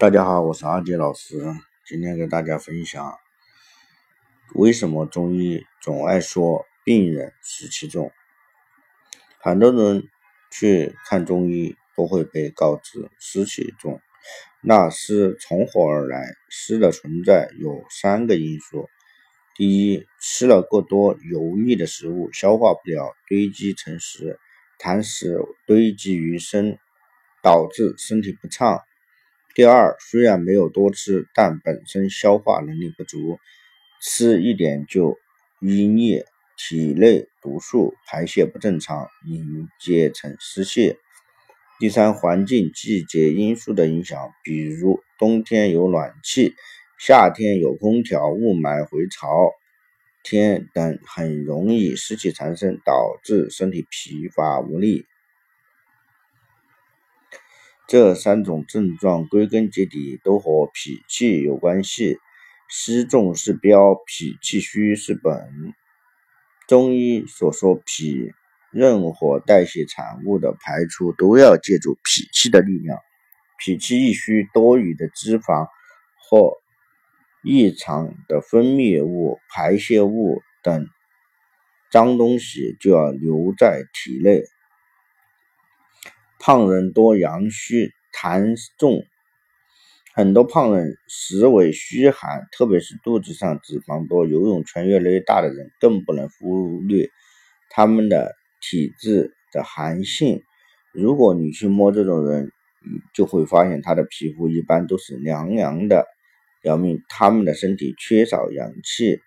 大家好，我是阿杰老师，今天给大家分享为什么中医总爱说病人湿气重。很多人去看中医都会被告知湿气重，那湿从何而来？湿的存在有三个因素：第一，吃了过多油腻的食物，消化不了，堆积成湿，痰湿堆积于身，导致身体不畅。第二，虽然没有多吃，但本身消化能力不足，吃一点就淤腻，体内毒素排泄不正常，凝结成湿气。第三，环境季节因素的影响，比如冬天有暖气，夏天有空调，雾霾回潮天等，很容易湿气缠身，导致身体疲乏无力。这三种症状归根结底都和脾气有关系，湿重是标，脾气虚是本。中医所说脾，任何代谢产物的排出都要借助脾气的力量。脾气一虚，多余的脂肪或异常的分泌物、排泄物等脏东西就要留在体内。胖人多阳虚，痰重，很多胖人实为虚寒，特别是肚子上脂肪多、游泳圈越来越大的人，更不能忽略他们的体质的寒性。如果你去摸这种人，就会发现他的皮肤一般都是凉凉的，表明他们的身体缺少阳气，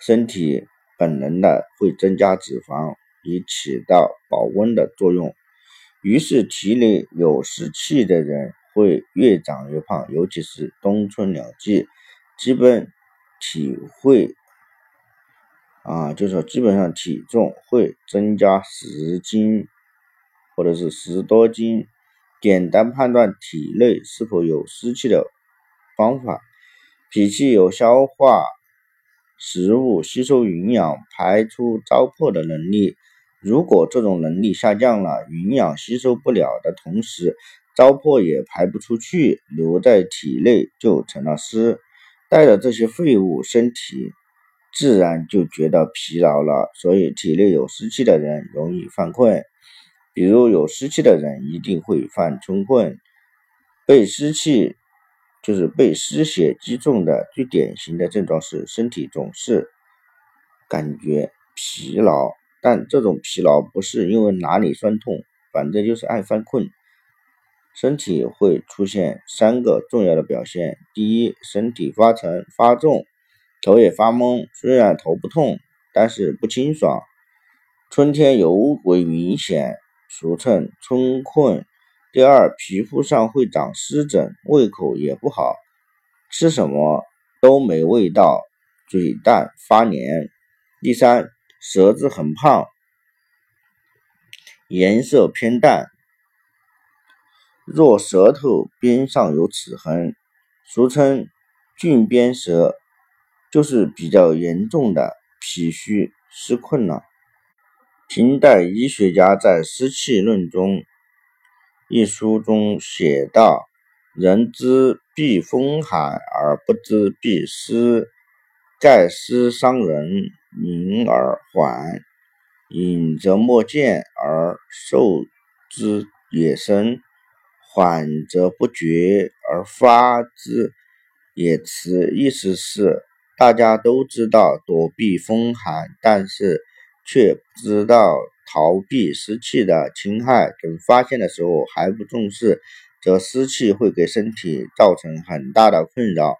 身体本能的会增加脂肪，以起到保温的作用。于是，体内有湿气的人会越长越胖，尤其是冬春两季，基本体会啊，就是说基本上体重会增加十斤或者是十多斤。简单判断体内是否有湿气的方法，脾气有消化食物、吸收营养、排出糟粕的能力。如果这种能力下降了，营养吸收不了的同时，糟粕也排不出去，留在体内就成了湿，带着这些废物，身体自然就觉得疲劳了。所以，体内有湿气的人容易犯困，比如有湿气的人一定会犯春困。被湿气就是被湿邪击中的最典型的症状是身体总是感觉疲劳。但这种疲劳不是因为哪里酸痛，反正就是爱犯困。身体会出现三个重要的表现：第一，身体发沉发重，头也发懵，虽然头不痛，但是不清爽。春天尤为明显，俗称春困。第二，皮肤上会长湿疹，胃口也不好，吃什么都没味道，嘴淡发黏。第三。舌质很胖，颜色偏淡，若舌头边上有齿痕，俗称菌边舌，就是比较严重的脾虚湿困了。清代医学家在《湿气论》中一书中写道：“人之避风寒而不知避湿，盖湿伤人。”明而缓，隐则莫见而受之也深；缓则不觉而发之也迟。意思是，大家都知道躲避风寒，但是却不知道逃避湿气的侵害。等发现的时候还不重视，则湿气会给身体造成很大的困扰。